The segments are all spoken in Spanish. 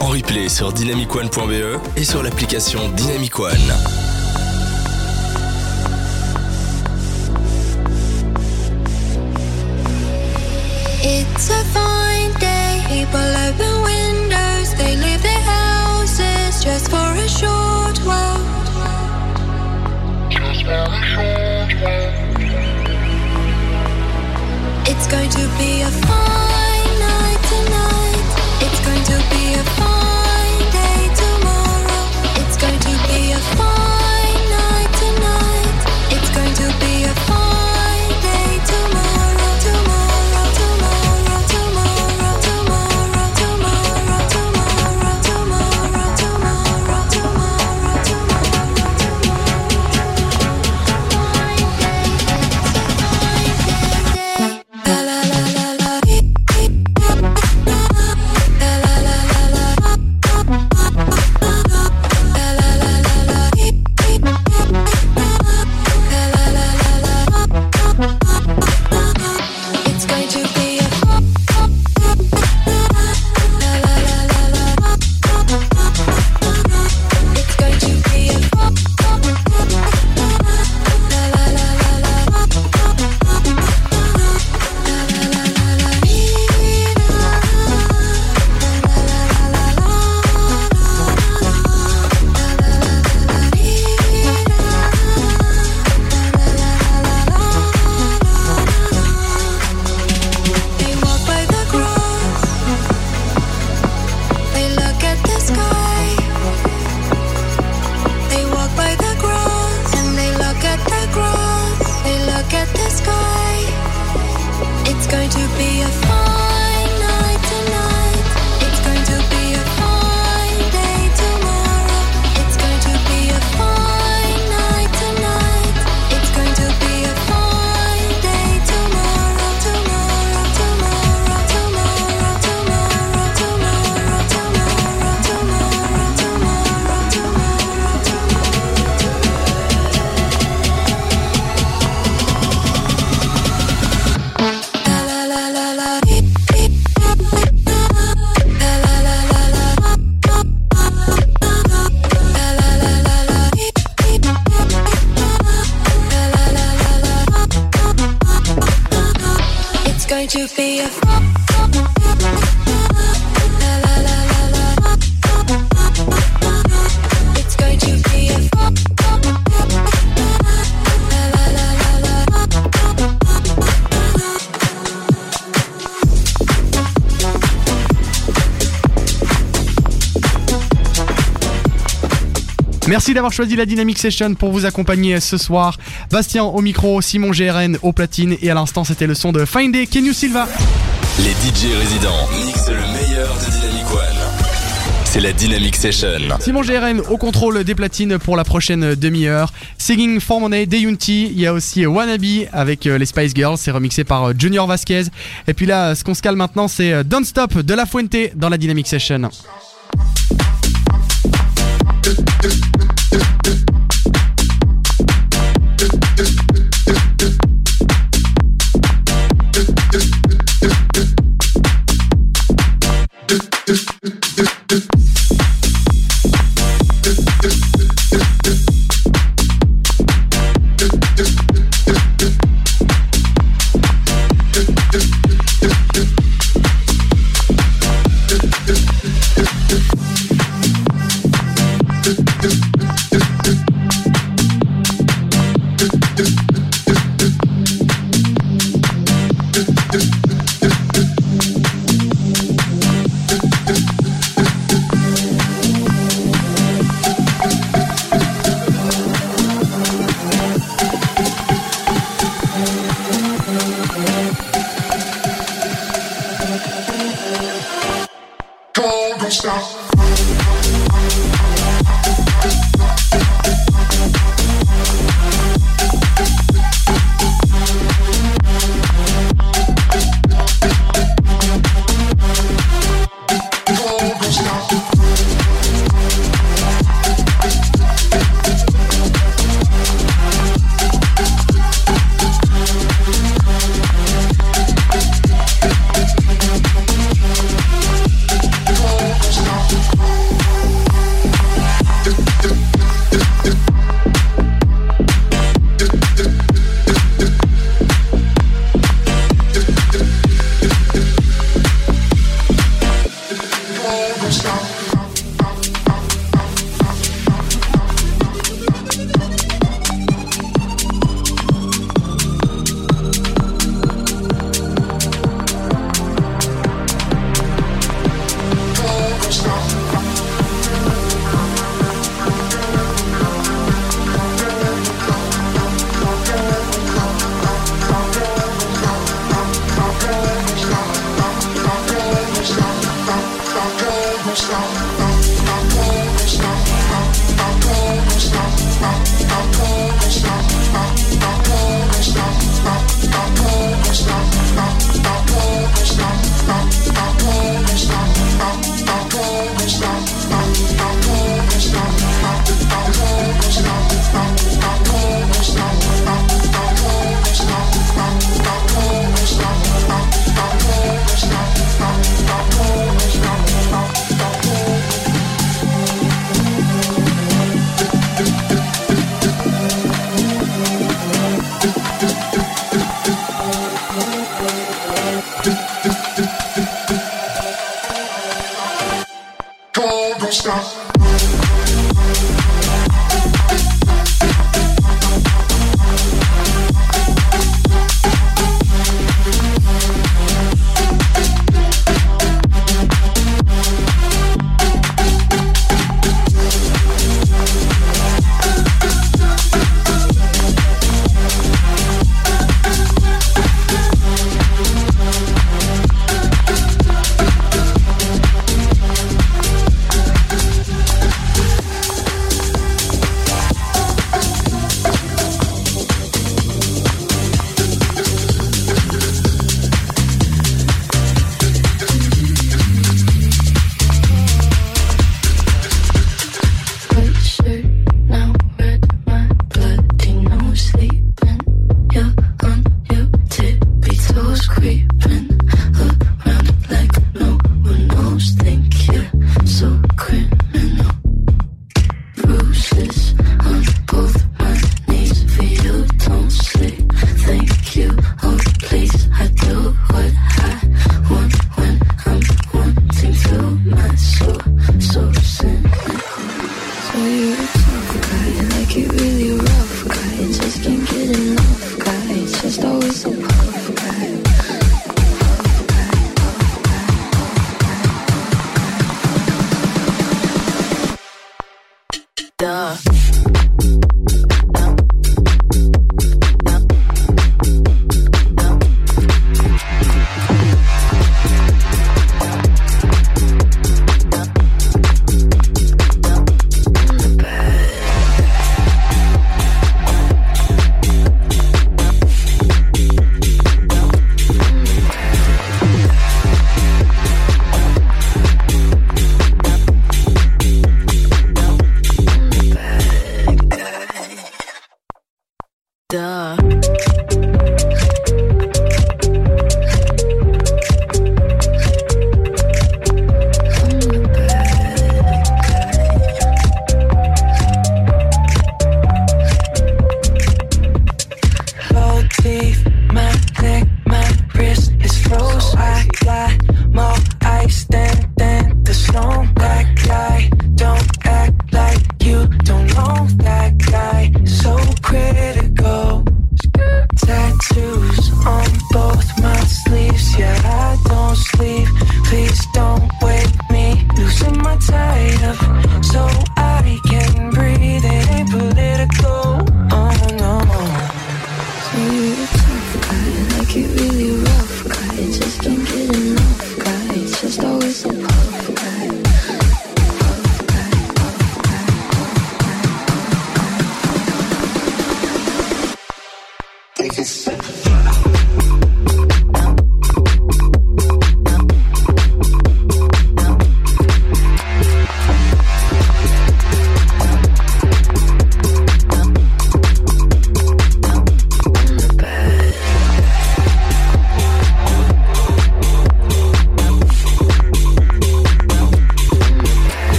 en replay sur dynamicone.be et sur l'application Dynamic One. It's a fine day. People open windows. They leave their houses just for a short while. Just for a short while. It's going to be a fine Merci d'avoir choisi la Dynamic Session pour vous accompagner ce soir. Bastien au micro, Simon GRN au platine et à l'instant c'était le son de Find Day, Kenyu Silva. Les DJ résidents mixent le meilleur de Dynamic One. C'est la Dynamic Session. Simon GRN au contrôle des platines pour la prochaine demi-heure. Singing for Money, Deyunti. Il y a aussi Wannabe avec euh, les Spice Girls. C'est remixé par euh, Junior Vasquez. Et puis là, ce qu'on se cale maintenant, c'est euh, Don't Stop de La Fuente dans la Dynamic Session. just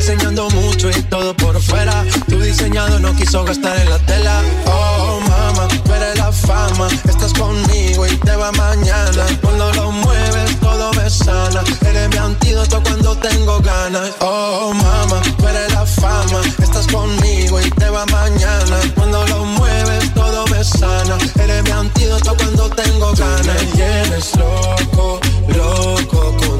Enseñando mucho y todo por fuera. Tu diseñado no quiso gastar en la tela. Oh, mama, tú eres la fama. Estás conmigo y te va mañana. Cuando lo mueves, todo me sana. Eres mi antídoto cuando tengo ganas. Oh, mama, tú eres la fama. Estás conmigo y te va mañana. Cuando lo mueves, todo me sana. Eres mi antídoto cuando tengo ganas. Me tienes loco, loco contigo.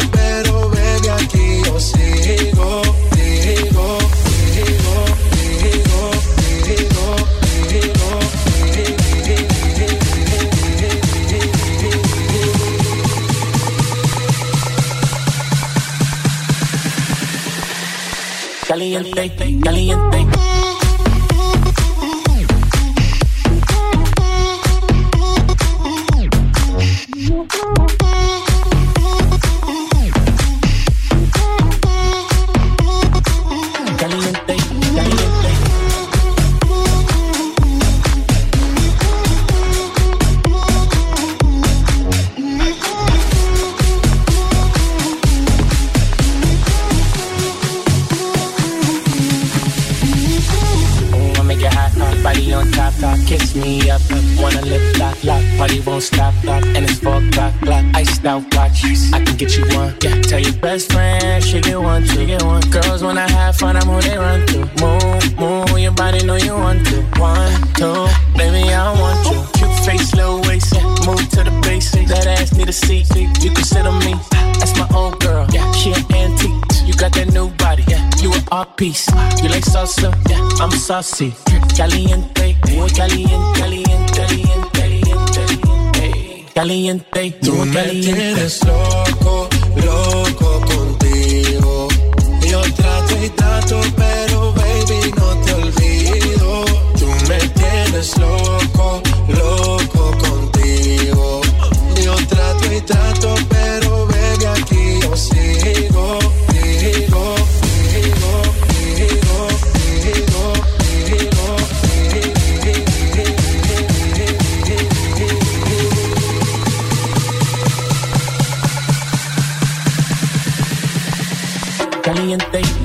Caliente, caliente. Sit on me. That's my old girl, yeah. She an antique. You got that new body, yeah. You an art piece. You like salsa, yeah. I'm saucy. Caliente, muy caliente, caliente, caliente, caliente, caliente. Tú me caliente. tienes loco, loco contigo. Yo trato y trato, pero baby no te olvido. Tú me tienes loco, loco contigo. Yo trato pero baby aquí yo.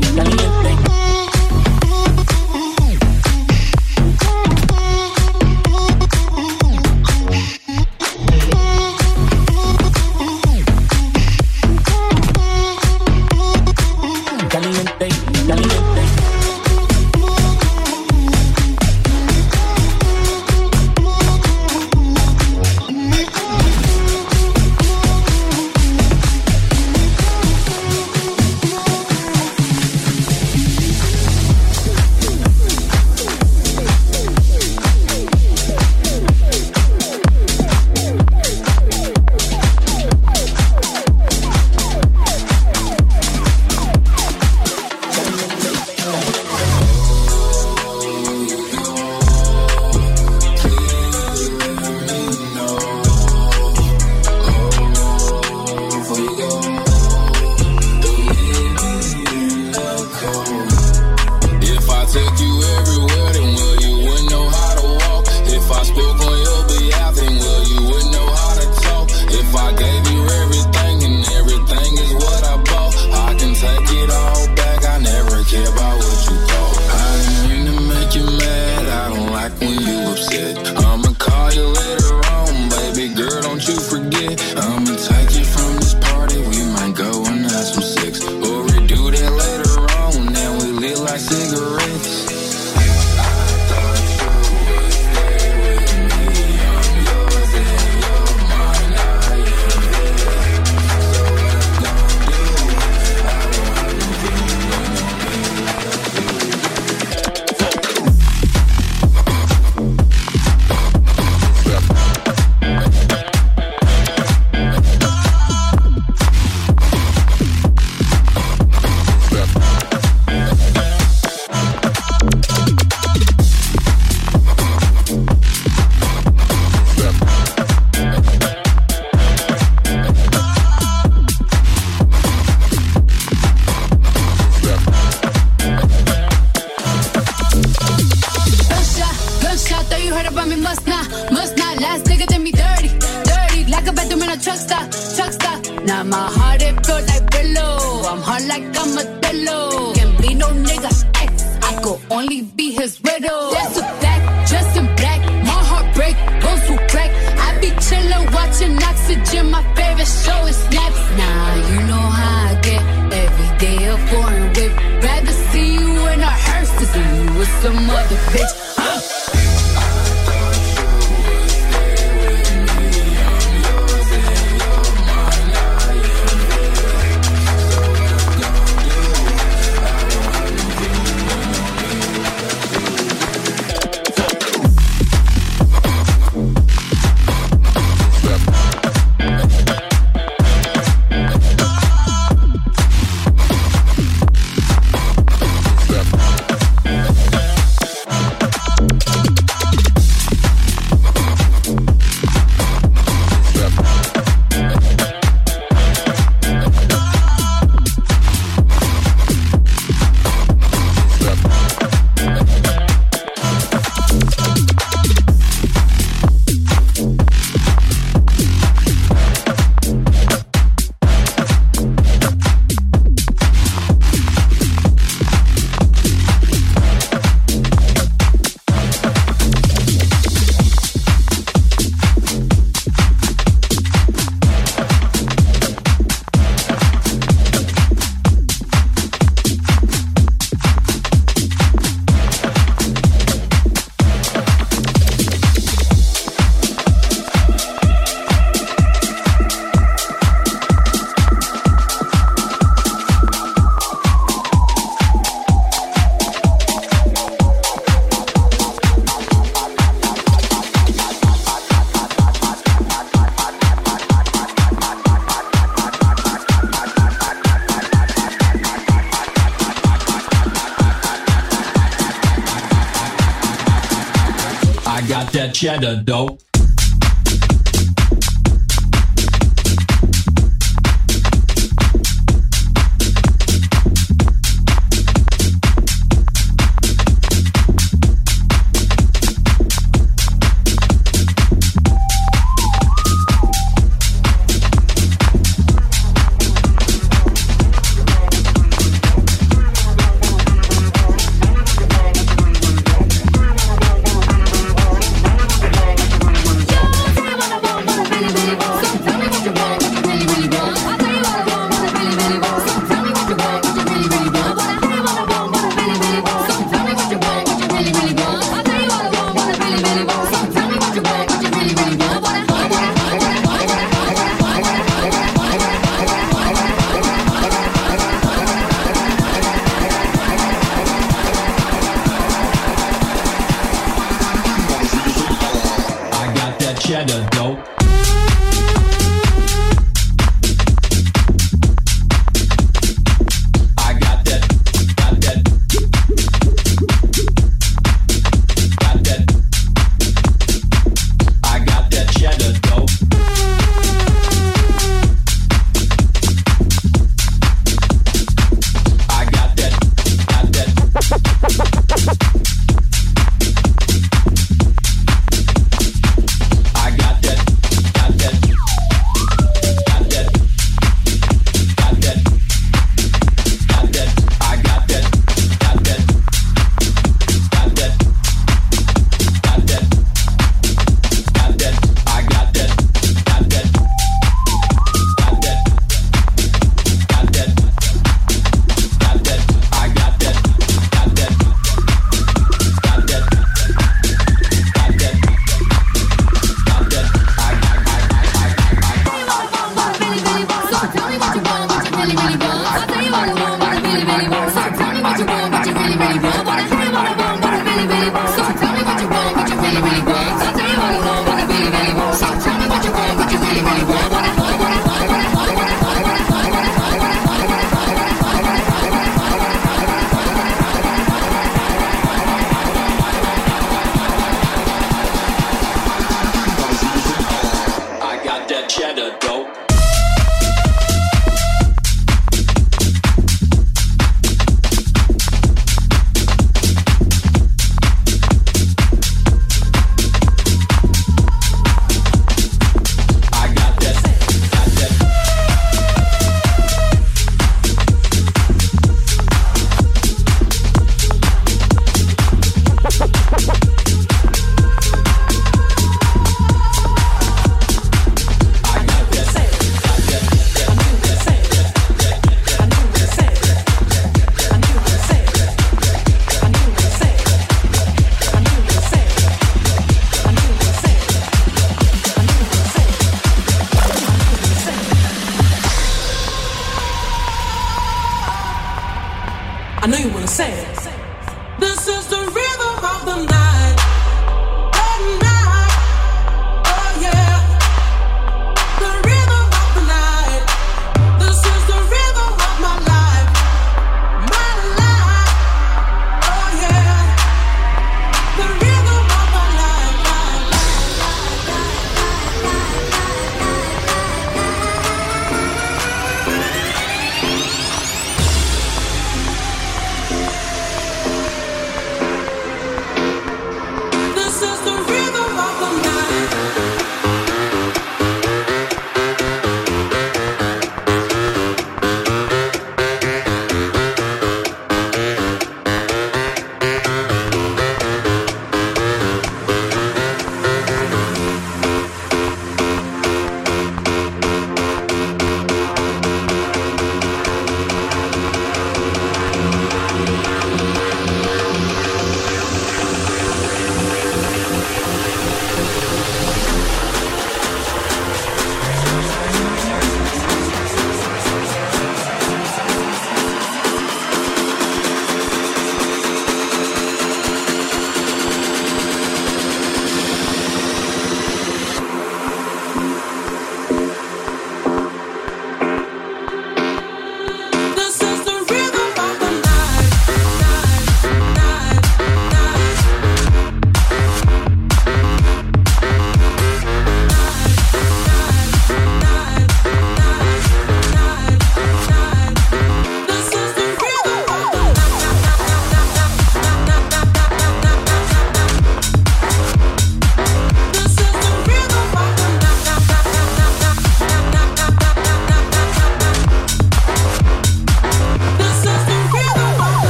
cheddar dog.